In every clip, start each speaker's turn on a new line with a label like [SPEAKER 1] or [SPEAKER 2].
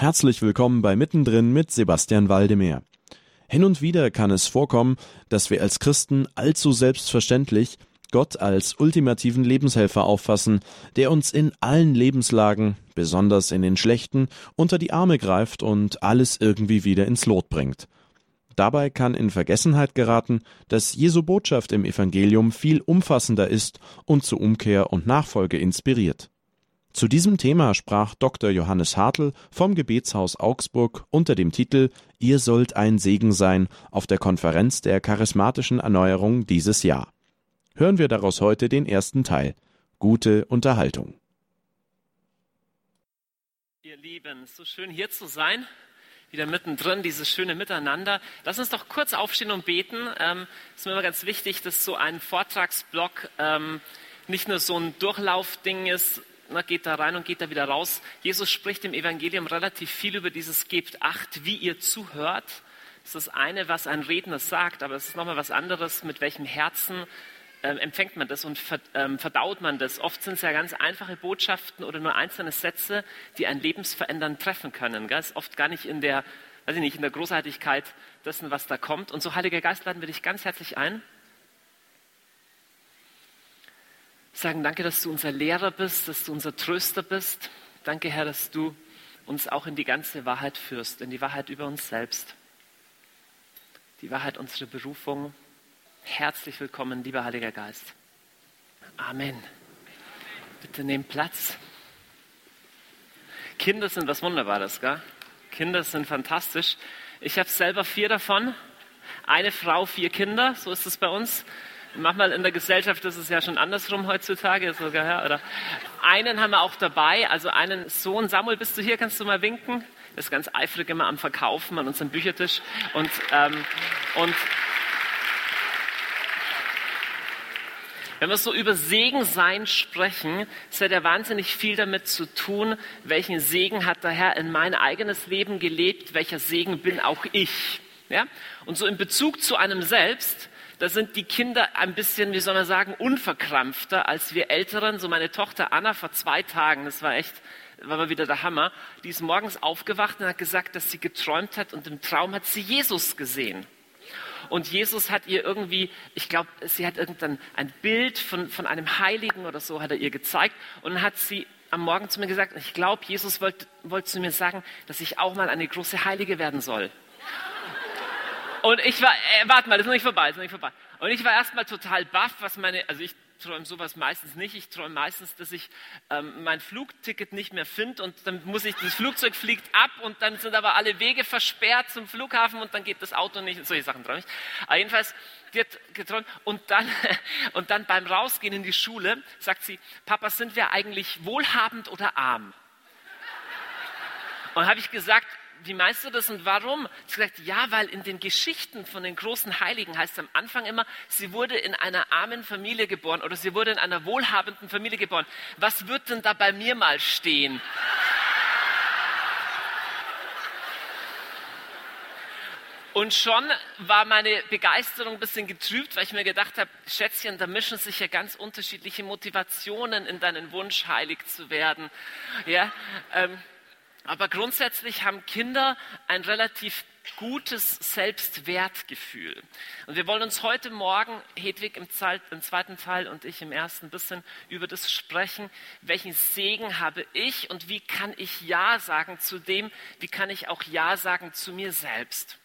[SPEAKER 1] Herzlich willkommen bei Mittendrin mit Sebastian Waldemar. Hin und wieder kann es vorkommen, dass wir als Christen allzu selbstverständlich Gott als ultimativen Lebenshelfer auffassen, der uns in allen Lebenslagen, besonders in den schlechten, unter die Arme greift und alles irgendwie wieder ins Lot bringt. Dabei kann in Vergessenheit geraten, dass Jesu Botschaft im Evangelium viel umfassender ist und zu Umkehr und Nachfolge inspiriert. Zu diesem Thema sprach Dr. Johannes Hartl vom Gebetshaus Augsburg unter dem Titel Ihr sollt ein Segen sein auf der Konferenz der charismatischen Erneuerung dieses Jahr. Hören wir daraus heute den ersten Teil. Gute Unterhaltung.
[SPEAKER 2] Ihr Lieben, so schön hier zu sein wieder mittendrin, dieses schöne Miteinander. Lass uns doch kurz aufstehen und beten. Ähm, ist mir immer ganz wichtig, dass so ein Vortragsblock ähm, nicht nur so ein Durchlaufding ist, na, geht da rein und geht da wieder raus. Jesus spricht im Evangelium relativ viel über dieses Gebt Acht, wie ihr zuhört. Das ist das eine, was ein Redner sagt, aber es ist nochmal was anderes, mit welchem Herzen ähm, empfängt man das und ähm, verdaut man das. Oft sind es ja ganz einfache Botschaften oder nur einzelne Sätze, die ein Lebensverändern treffen können. Gell? Ist oft gar nicht in der, weiß ich nicht, in der Großartigkeit dessen, was da kommt. Und so, Heiliger Geist, laden wir dich ganz herzlich ein. Sagen danke, dass du unser Lehrer bist, dass du unser Tröster bist. Danke, Herr, dass du uns auch in die ganze Wahrheit führst, in die Wahrheit über uns selbst, die Wahrheit unserer Berufung, Herzlich willkommen, lieber Heiliger Geist. Amen. Bitte nehmt Platz. Kinder sind was Wunderbares, gell? Kinder sind fantastisch. Ich habe selber vier davon. Eine Frau, vier Kinder, so ist es bei uns. Manchmal in der Gesellschaft ist es ja schon andersrum heutzutage sogar. Ja, oder einen haben wir auch dabei, also einen Sohn. Samuel, bist du hier? Kannst du mal winken? Er ist ganz eifrig immer am Verkaufen an unserem Büchertisch. Und, ähm, und Wenn wir so über Segensein sprechen, es hat ja wahnsinnig viel damit zu tun, welchen Segen hat der Herr in mein eigenes Leben gelebt, welcher Segen bin auch ich. Ja? Und so in Bezug zu einem selbst, da sind die Kinder ein bisschen, wie soll man sagen, unverkrampfter als wir Älteren. So meine Tochter Anna vor zwei Tagen, das war echt, war mal wieder der Hammer, die ist morgens aufgewacht und hat gesagt, dass sie geträumt hat und im Traum hat sie Jesus gesehen. Und Jesus hat ihr irgendwie, ich glaube, sie hat irgendein ein Bild von, von einem Heiligen oder so hat er ihr gezeigt und hat sie am Morgen zu mir gesagt, ich glaube, Jesus wollte, wollte zu mir sagen, dass ich auch mal eine große Heilige werden soll. Und ich war, äh, warte mal, das ist noch nicht vorbei, das ist noch nicht vorbei. Und ich war erstmal total baff, was meine, also ich träume sowas meistens nicht. Ich träume meistens, dass ich ähm, mein Flugticket nicht mehr finde und dann muss ich, das Flugzeug fliegt ab und dann sind aber alle Wege versperrt zum Flughafen und dann geht das Auto nicht. Solche Sachen träume ich. Aber jedenfalls wird geträumt und dann, und dann beim Rausgehen in die Schule sagt sie, Papa, sind wir eigentlich wohlhabend oder arm? Und habe ich gesagt, wie meinst du das und warum? Sie hat gesagt, ja, weil in den Geschichten von den großen Heiligen heißt es am Anfang immer, sie wurde in einer armen Familie geboren oder sie wurde in einer wohlhabenden Familie geboren. Was wird denn da bei mir mal stehen? Und schon war meine Begeisterung ein bisschen getrübt, weil ich mir gedacht habe, Schätzchen, da mischen sich ja ganz unterschiedliche Motivationen in deinen Wunsch, heilig zu werden. Ja, ähm, aber grundsätzlich haben Kinder ein relativ gutes Selbstwertgefühl. Und wir wollen uns heute Morgen, Hedwig im, zweiten Teil und ich im ersten ein bisschen über das sprechen. Welchen Segen habe ich und wie kann ich Ja sagen zu dem, wie kann ich auch Ja sagen zu mir selbst?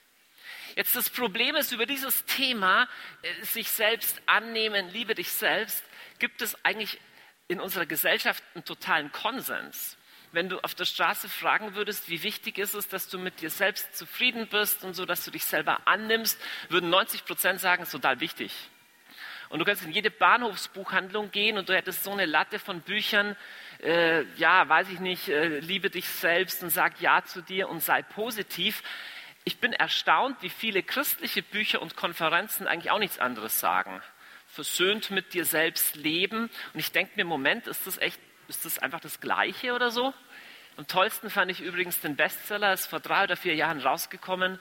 [SPEAKER 2] Jetzt das Problem ist, über dieses Thema, äh, sich selbst annehmen, liebe dich selbst, gibt es eigentlich in unserer Gesellschaft einen totalen Konsens wenn du auf der Straße fragen würdest, wie wichtig ist es, dass du mit dir selbst zufrieden bist und so, dass du dich selber annimmst, würden 90 Prozent sagen, es ist total wichtig. Und du kannst in jede Bahnhofsbuchhandlung gehen und du hättest so eine Latte von Büchern, äh, ja, weiß ich nicht, äh, liebe dich selbst und sag Ja zu dir und sei positiv. Ich bin erstaunt, wie viele christliche Bücher und Konferenzen eigentlich auch nichts anderes sagen. Versöhnt mit dir selbst leben. Und ich denke mir, Moment, ist das echt, ist das einfach das Gleiche oder so? Am tollsten fand ich übrigens den Bestseller, ist vor drei oder vier Jahren rausgekommen.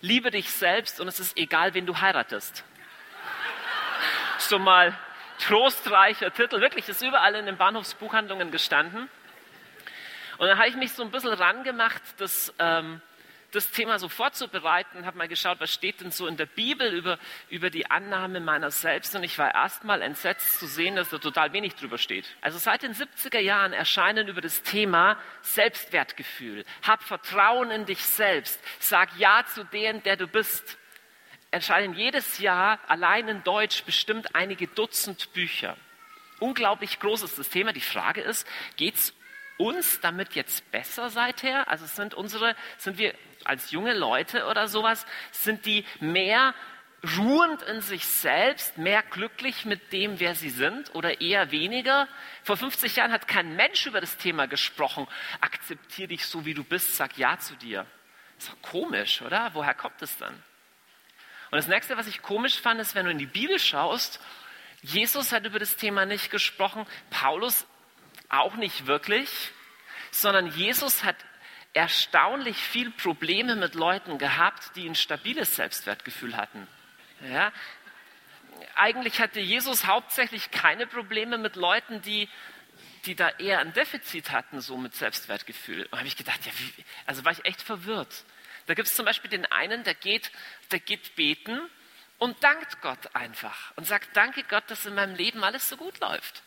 [SPEAKER 2] Liebe dich selbst und es ist egal, wen du heiratest. So mal trostreicher Titel, wirklich, ist überall in den Bahnhofsbuchhandlungen gestanden. Und dann habe ich mich so ein bisschen rangemacht, das, ähm, das Thema so vorzubereiten, habe mal geschaut, was steht denn so in der Bibel über, über die Annahme meiner selbst. Und ich war erstmal entsetzt zu sehen, dass da total wenig drüber steht. Also seit den 70er Jahren erscheinen über das Thema Selbstwertgefühl. Hab Vertrauen in dich selbst. Sag Ja zu dem, der du bist. Erscheinen jedes Jahr allein in Deutsch bestimmt einige Dutzend Bücher. Unglaublich groß ist das Thema. Die Frage ist, geht es uns damit jetzt besser seither? Also sind unsere, sind wir als junge Leute oder sowas, sind die mehr ruhend in sich selbst, mehr glücklich mit dem, wer sie sind oder eher weniger? Vor 50 Jahren hat kein Mensch über das Thema gesprochen. Akzeptier dich so, wie du bist, sag Ja zu dir. ist doch komisch, oder? Woher kommt es dann? Und das nächste, was ich komisch fand, ist, wenn du in die Bibel schaust, Jesus hat über das Thema nicht gesprochen, Paulus auch nicht wirklich, sondern Jesus hat erstaunlich viel Probleme mit Leuten gehabt, die ein stabiles Selbstwertgefühl hatten. Ja? Eigentlich hatte Jesus hauptsächlich keine Probleme mit Leuten, die, die da eher ein Defizit hatten, so mit Selbstwertgefühl. Und habe ich gedacht, ja, wie, also war ich echt verwirrt. Da gibt es zum Beispiel den einen, der geht, der geht beten und dankt Gott einfach und sagt, danke Gott, dass in meinem Leben alles so gut läuft.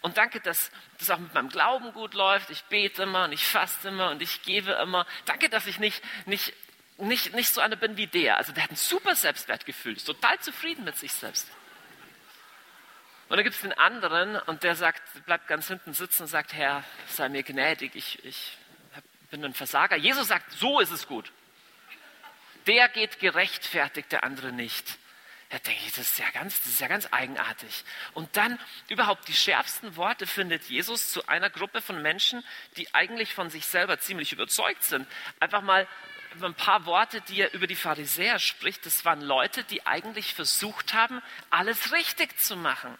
[SPEAKER 2] Und danke, dass das auch mit meinem Glauben gut läuft. Ich bete immer und ich faste immer und ich gebe immer. Danke, dass ich nicht, nicht, nicht, nicht so einer bin wie der. Also der hat ein super Selbstwertgefühl, ist total zufrieden mit sich selbst. Und dann gibt es den anderen und der sagt, bleibt ganz hinten sitzen und sagt, Herr, sei mir gnädig, ich, ich bin ein Versager. Jesus sagt, so ist es gut. Der geht gerechtfertigt, der andere nicht. Da denke ich, das ist, ja ganz, das ist ja ganz eigenartig. Und dann überhaupt die schärfsten Worte findet Jesus zu einer Gruppe von Menschen, die eigentlich von sich selber ziemlich überzeugt sind. Einfach mal ein paar Worte, die er über die Pharisäer spricht. Das waren Leute, die eigentlich versucht haben, alles richtig zu machen.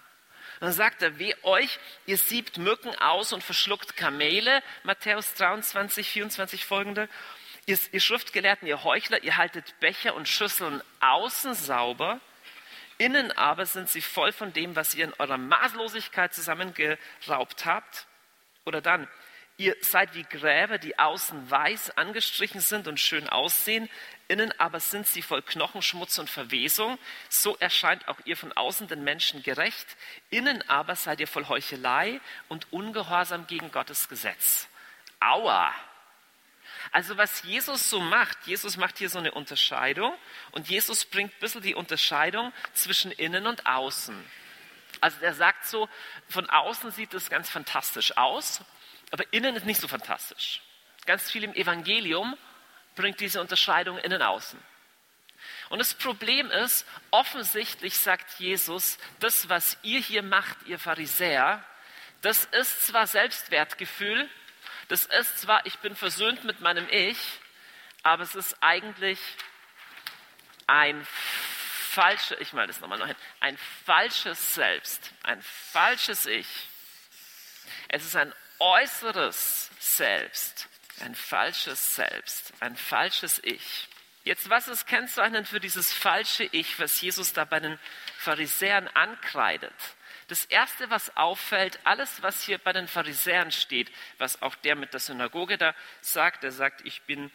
[SPEAKER 2] Dann sagt er, weh euch, ihr siebt Mücken aus und verschluckt Kamele, Matthäus 23, 24 folgende. Ihr, ihr Schriftgelehrten, ihr Heuchler, ihr haltet Becher und Schüsseln außen sauber, Innen aber sind sie voll von dem, was ihr in eurer Maßlosigkeit zusammengeraubt habt. Oder dann, ihr seid wie Gräber, die außen weiß angestrichen sind und schön aussehen, innen aber sind sie voll Knochenschmutz und Verwesung. So erscheint auch ihr von außen den Menschen gerecht, innen aber seid ihr voll Heuchelei und Ungehorsam gegen Gottes Gesetz. Aua! Also was Jesus so macht, Jesus macht hier so eine Unterscheidung und Jesus bringt ein bisschen die Unterscheidung zwischen innen und außen. Also er sagt so, von außen sieht es ganz fantastisch aus, aber innen ist nicht so fantastisch. Ganz viel im Evangelium bringt diese Unterscheidung innen-außen. Und das Problem ist, offensichtlich sagt Jesus, das, was ihr hier macht, ihr Pharisäer, das ist zwar Selbstwertgefühl, das ist zwar, ich bin versöhnt mit meinem Ich, aber es ist eigentlich ein falsches, ich meine das nochmal noch hin, ein falsches Selbst, ein falsches Ich. Es ist ein äußeres Selbst, ein falsches Selbst, ein falsches Ich. Jetzt, was ist kennzeichnend für dieses falsche Ich, was Jesus da bei den Pharisäern ankreidet? Das Erste, was auffällt, alles, was hier bei den Pharisäern steht, was auch der mit der Synagoge da sagt, der sagt, ich bin,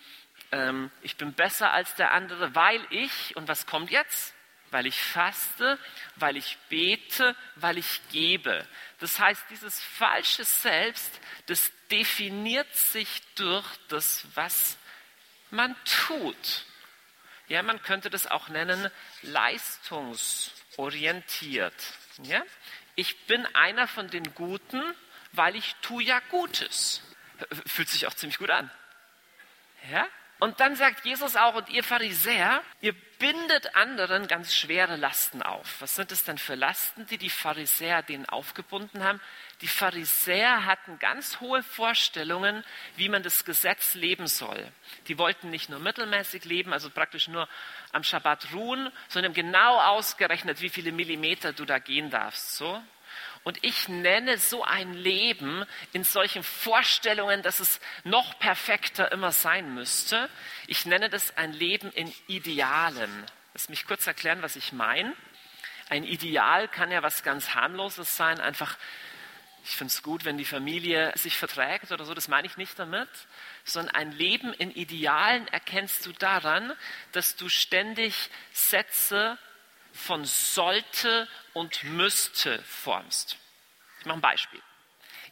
[SPEAKER 2] ähm, ich bin besser als der andere, weil ich, und was kommt jetzt? Weil ich faste, weil ich bete, weil ich gebe. Das heißt, dieses falsche Selbst, das definiert sich durch das, was man tut. Ja, man könnte das auch nennen leistungsorientiert. Ja? Ich bin einer von den Guten, weil ich tue ja Gutes. Fühlt sich auch ziemlich gut an. Ja? Und dann sagt Jesus auch, und ihr Pharisäer, ihr bindet anderen ganz schwere Lasten auf. Was sind es denn für Lasten, die die Pharisäer denen aufgebunden haben? Die Pharisäer hatten ganz hohe Vorstellungen, wie man das Gesetz leben soll. Die wollten nicht nur mittelmäßig leben, also praktisch nur am Schabbat ruhen, sondern genau ausgerechnet, wie viele Millimeter du da gehen darfst. So. Und ich nenne so ein Leben in solchen Vorstellungen, dass es noch perfekter immer sein müsste. Ich nenne das ein Leben in Idealen. Lass mich kurz erklären, was ich meine. Ein Ideal kann ja was ganz harmloses sein, einfach ich finde es gut, wenn die Familie sich verträgt oder so, das meine ich nicht damit, sondern ein Leben in Idealen erkennst du daran, dass du ständig Sätze von sollte und müsste formst. Ich mache ein Beispiel.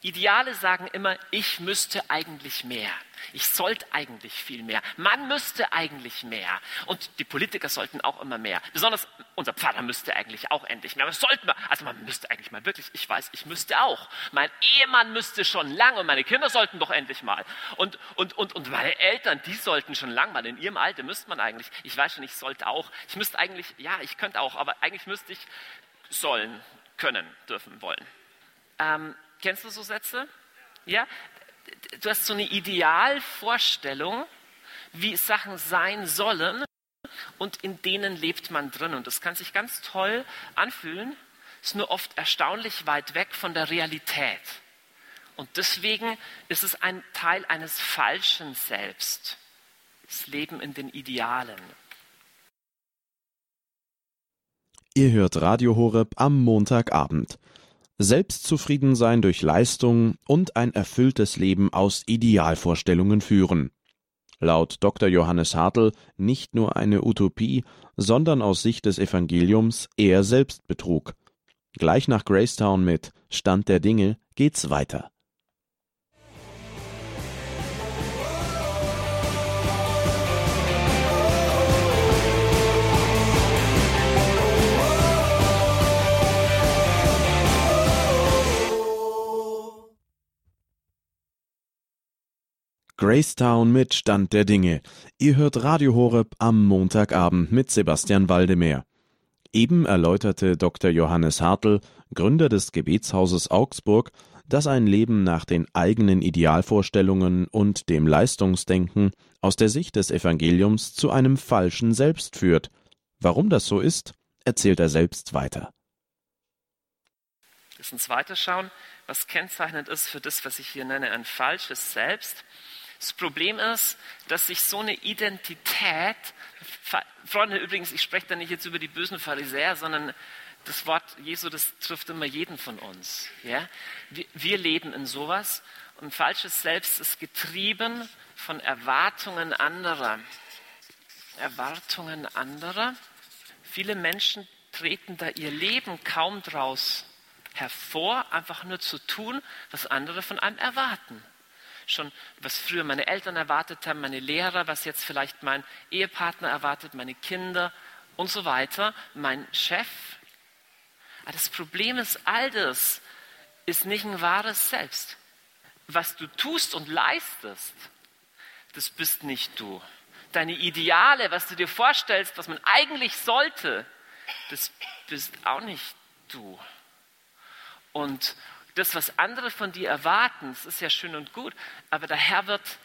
[SPEAKER 2] Ideale sagen immer, ich müsste eigentlich mehr. Ich sollte eigentlich viel mehr. Man müsste eigentlich mehr. Und die Politiker sollten auch immer mehr. Besonders unser Pfarrer müsste eigentlich auch endlich mehr. Aber sollten wir, also man müsste eigentlich mal wirklich, ich weiß, ich müsste auch. Mein Ehemann müsste schon lang und meine Kinder sollten doch endlich mal. Und, und, und, und meine Eltern, die sollten schon lang mal. In ihrem Alter müsste man eigentlich. Ich weiß schon, ich sollte auch. Ich müsste eigentlich, ja, ich könnte auch, aber eigentlich müsste ich sollen, können, dürfen, wollen. Ähm, Kennst du so Sätze? Ja? Du hast so eine Idealvorstellung, wie Sachen sein sollen und in denen lebt man drin. Und das kann sich ganz toll anfühlen, ist nur oft erstaunlich weit weg von der Realität. Und deswegen ist es ein Teil eines falschen Selbst. Das Leben in den Idealen.
[SPEAKER 1] Ihr hört Radio Horeb am Montagabend. Selbstzufriedensein durch Leistung und ein erfülltes Leben aus Idealvorstellungen führen. Laut Dr. Johannes Hartl nicht nur eine Utopie, sondern aus Sicht des Evangeliums eher Selbstbetrug. Gleich nach Gracetown mit Stand der Dinge geht's weiter. Gracetown mit Stand der Dinge. Ihr hört Radio Horeb am Montagabend mit Sebastian Waldemeyer. Eben erläuterte Dr. Johannes Hartl, Gründer des Gebetshauses Augsburg, dass ein Leben nach den eigenen Idealvorstellungen und dem Leistungsdenken aus der Sicht des Evangeliums zu einem falschen Selbst führt. Warum das so ist, erzählt er selbst weiter.
[SPEAKER 2] Lass uns weiterschauen, was kennzeichnend ist für das, was ich hier nenne, ein falsches Selbst. Das Problem ist, dass sich so eine Identität, Freunde, übrigens, ich spreche da nicht jetzt über die bösen Pharisäer, sondern das Wort Jesu, das trifft immer jeden von uns. Ja? Wir, wir leben in sowas und falsches Selbst ist getrieben von Erwartungen anderer. Erwartungen anderer. Viele Menschen treten da ihr Leben kaum draus hervor, einfach nur zu tun, was andere von einem erwarten schon, was früher meine Eltern erwartet haben, meine Lehrer, was jetzt vielleicht mein Ehepartner erwartet, meine Kinder und so weiter, mein Chef. Aber das Problem ist, all das ist nicht ein wahres Selbst. Was du tust und leistest, das bist nicht du. Deine Ideale, was du dir vorstellst, was man eigentlich sollte, das bist auch nicht du. Und, das, was andere von dir erwarten, das ist ja schön und gut, aber der Herr wird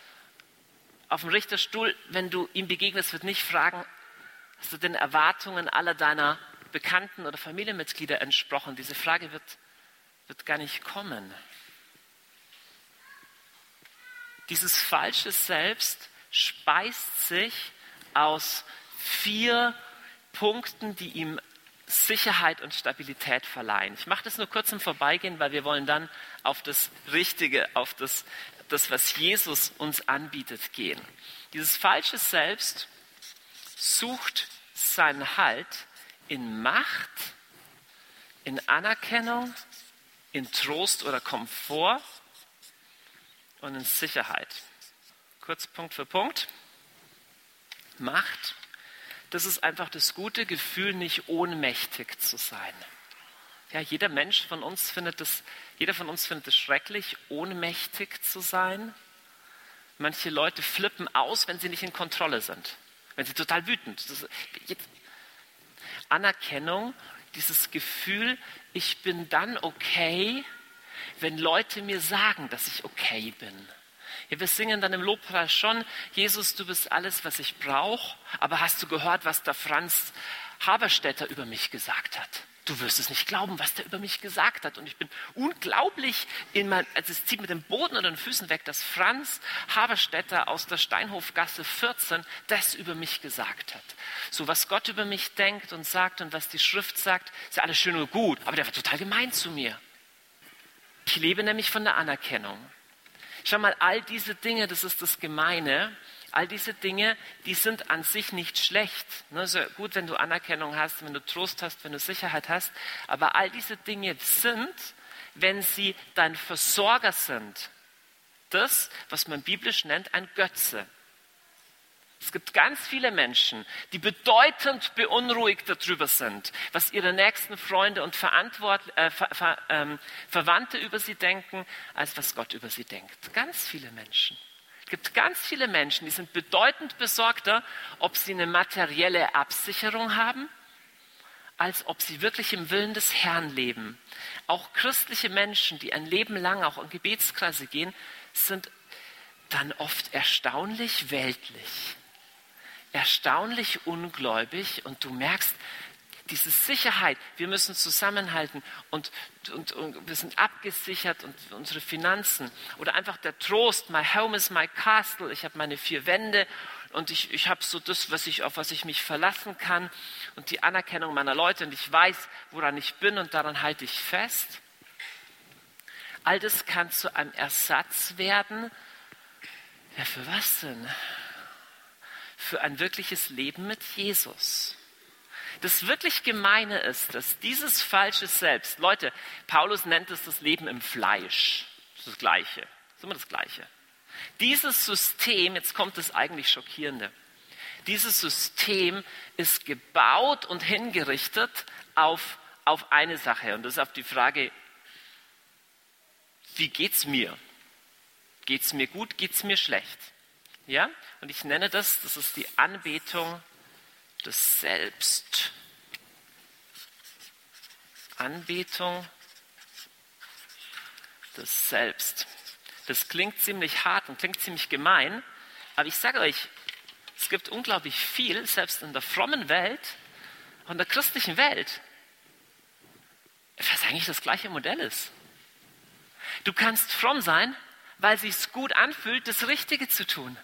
[SPEAKER 2] auf dem Richterstuhl, wenn du ihm begegnest, wird nicht fragen, hast du den Erwartungen aller deiner Bekannten oder Familienmitglieder entsprochen? Diese Frage wird, wird gar nicht kommen. Dieses falsche Selbst speist sich aus vier Punkten, die ihm Sicherheit und Stabilität verleihen. Ich mache das nur kurz im Vorbeigehen, weil wir wollen dann auf das Richtige, auf das, das, was Jesus uns anbietet, gehen. Dieses falsche Selbst sucht seinen Halt in Macht, in Anerkennung, in Trost oder Komfort und in Sicherheit. Kurz Punkt für Punkt. Macht, das ist einfach das gute Gefühl, nicht ohnmächtig zu sein. Ja, jeder Mensch von uns findet es, jeder von uns findet es schrecklich, ohnmächtig zu sein. Manche Leute flippen aus, wenn sie nicht in Kontrolle sind, wenn sie total wütend. sind. Anerkennung, dieses Gefühl, ich bin dann okay, wenn Leute mir sagen, dass ich okay bin. Ja, wir singen dann im Lobpreis schon, Jesus, du bist alles, was ich brauche, aber hast du gehört, was der Franz Haberstädter über mich gesagt hat? Du wirst es nicht glauben, was der über mich gesagt hat. Und ich bin unglaublich in mein, also es zieht mit dem Boden oder den Füßen weg, dass Franz Haberstädter aus der Steinhofgasse 14 das über mich gesagt hat. So was Gott über mich denkt und sagt und was die Schrift sagt, ist ja alles schön und gut, aber der war total gemein zu mir. Ich lebe nämlich von der Anerkennung. Schau mal, all diese Dinge, das ist das Gemeine, all diese Dinge, die sind an sich nicht schlecht. Ne, ist gut, wenn du Anerkennung hast, wenn du Trost hast, wenn du Sicherheit hast, aber all diese Dinge sind, wenn sie dein Versorger sind, das, was man biblisch nennt, ein Götze. Es gibt ganz viele Menschen, die bedeutend beunruhigt darüber sind, was ihre nächsten Freunde und äh, Ver Ver ähm, Verwandte über sie denken, als was Gott über sie denkt. Ganz viele Menschen. Es gibt ganz viele Menschen, die sind bedeutend besorgter, ob sie eine materielle Absicherung haben, als ob sie wirklich im Willen des Herrn leben. Auch christliche Menschen, die ein Leben lang auch in Gebetskreise gehen, sind dann oft erstaunlich weltlich erstaunlich ungläubig und du merkst, diese Sicherheit, wir müssen zusammenhalten und, und, und, wir sind abgesichert und unsere Finanzen oder einfach der Trost, my home is my castle, ich habe meine vier Wände und ich, ich habe so das, was ich, auf was ich mich verlassen kann und die Anerkennung meiner Leute und ich weiß, woran ich bin und daran halte ich fest. All das kann zu einem Ersatz werden. Ja, für was denn? Für ein wirkliches Leben mit Jesus. Das wirklich Gemeine ist, dass dieses falsche Selbst, Leute, Paulus nennt es das Leben im Fleisch, das ist das Gleiche, das ist immer das Gleiche. Dieses System, jetzt kommt das eigentlich Schockierende, dieses System ist gebaut und hingerichtet auf, auf eine Sache und das ist auf die Frage, wie geht's mir? Geht's mir gut, geht's mir schlecht? Ja? Und ich nenne das, das ist die Anbetung des Selbst. Anbetung des Selbst. Das klingt ziemlich hart und klingt ziemlich gemein, aber ich sage euch, es gibt unglaublich viel, selbst in der frommen Welt und der christlichen Welt, was eigentlich das gleiche Modell ist. Du kannst fromm sein, weil es sich gut anfühlt, das Richtige zu tun.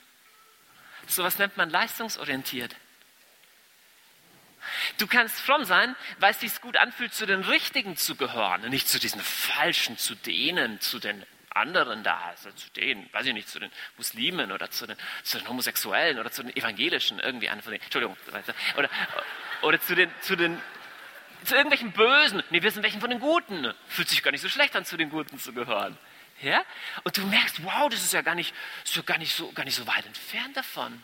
[SPEAKER 2] Sowas nennt man leistungsorientiert. Du kannst fromm sein, weil es sich gut anfühlt, zu den Richtigen zu gehören und nicht zu diesen Falschen, zu denen, zu den anderen da, also zu denen, weiß ich nicht, zu den Muslimen oder zu den, zu den Homosexuellen oder zu den Evangelischen, irgendwie einer von denen, Entschuldigung, oder, oder zu den, zu den, zu irgendwelchen Bösen. Nee, wir sind welchen von den Guten. Fühlt sich gar nicht so schlecht an, zu den Guten zu gehören. Ja? Und du merkst, wow, das ist ja gar nicht, so, gar, nicht so, gar nicht so weit entfernt davon.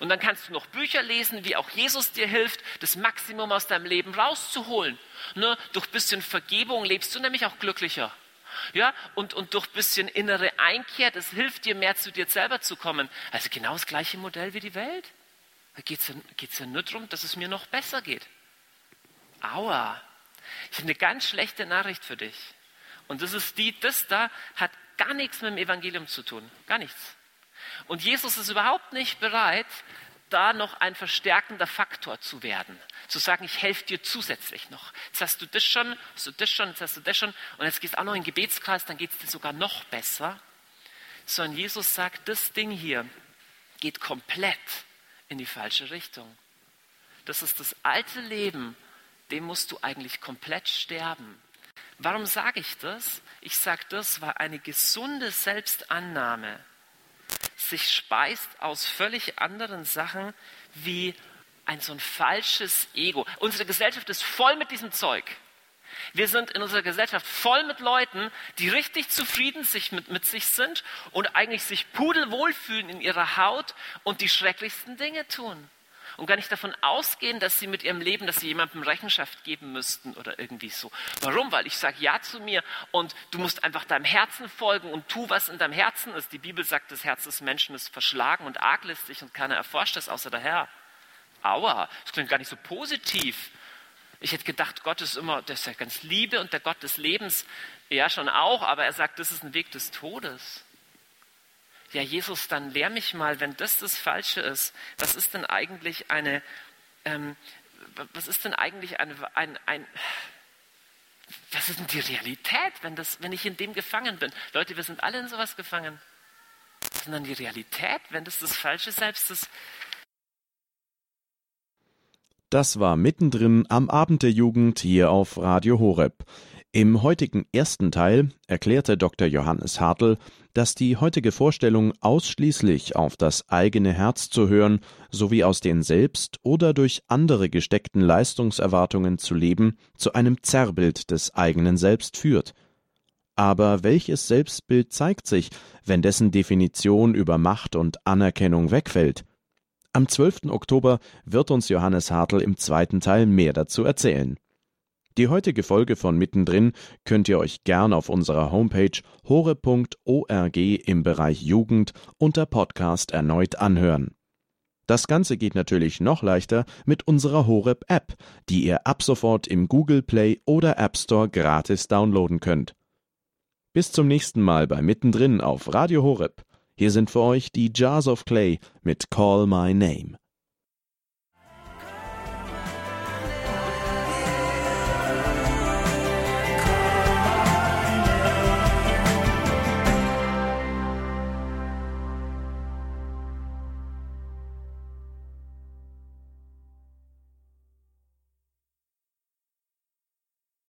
[SPEAKER 2] Und dann kannst du noch Bücher lesen, wie auch Jesus dir hilft, das Maximum aus deinem Leben rauszuholen. Ne? Durch bisschen Vergebung lebst du nämlich auch glücklicher. Ja? Und, und durch bisschen innere Einkehr, das hilft dir mehr zu dir selber zu kommen. Also genau das gleiche Modell wie die Welt. Da geht es ja, ja nur darum, dass es mir noch besser geht. Aua. Ich habe eine ganz schlechte Nachricht für dich. Und das ist die, das da hat gar nichts mit dem Evangelium zu tun. Gar nichts. Und Jesus ist überhaupt nicht bereit, da noch ein verstärkender Faktor zu werden. Zu sagen, ich helfe dir zusätzlich noch. Jetzt hast du das schon, hast du das schon, jetzt hast du das schon und jetzt gehst du auch noch in den Gebetskreis, dann geht es dir sogar noch besser. Sondern Jesus sagt, das Ding hier geht komplett in die falsche Richtung. Das ist das alte Leben, dem musst du eigentlich komplett sterben. Warum sage ich das? Ich sage das, weil eine gesunde Selbstannahme sich speist aus völlig anderen Sachen wie ein so ein falsches Ego. Unsere Gesellschaft ist voll mit diesem Zeug. Wir sind in unserer Gesellschaft voll mit Leuten, die richtig zufrieden sich mit, mit sich sind und eigentlich sich pudelwohl fühlen in ihrer Haut und die schrecklichsten Dinge tun und gar nicht davon ausgehen, dass sie mit ihrem Leben, dass sie jemandem Rechenschaft geben müssten oder irgendwie so. Warum? Weil ich sage Ja zu mir und du musst einfach deinem Herzen folgen und tu, was in deinem Herzen ist. Die Bibel sagt, das Herz des Menschen ist verschlagen und arglistig und keiner erforscht es außer der Herr. Aua, das klingt gar nicht so positiv. Ich hätte gedacht, Gott ist immer, der ist ja ganz Liebe und der Gott des Lebens. Ja, schon auch, aber er sagt, das ist ein Weg des Todes ja Jesus, dann lehr mich mal, wenn das das Falsche ist, was ist denn eigentlich eine, ähm, was ist denn eigentlich ein, ein, ein, was ist denn die Realität, wenn, das, wenn ich in dem gefangen bin? Leute, wir sind alle in sowas gefangen. Was ist denn dann die Realität, wenn das das Falsche selbst ist?
[SPEAKER 1] Das war mittendrin am Abend der Jugend hier auf Radio Horeb. Im heutigen ersten Teil erklärte Dr. Johannes Hartl, dass die heutige Vorstellung ausschließlich auf das eigene Herz zu hören sowie aus den selbst oder durch andere gesteckten Leistungserwartungen zu leben zu einem Zerrbild des eigenen Selbst führt. Aber welches Selbstbild zeigt sich, wenn dessen Definition über Macht und Anerkennung wegfällt? Am 12. Oktober wird uns Johannes Hartl im zweiten Teil mehr dazu erzählen. Die heutige Folge von Mittendrin könnt ihr euch gern auf unserer Homepage hore.org im Bereich Jugend unter Podcast erneut anhören. Das Ganze geht natürlich noch leichter mit unserer Horeb App, die ihr ab sofort im Google Play oder App Store gratis downloaden könnt. Bis zum nächsten Mal bei Mittendrin auf Radio Horeb. Hier sind für euch die Jars of Clay mit Call My Name.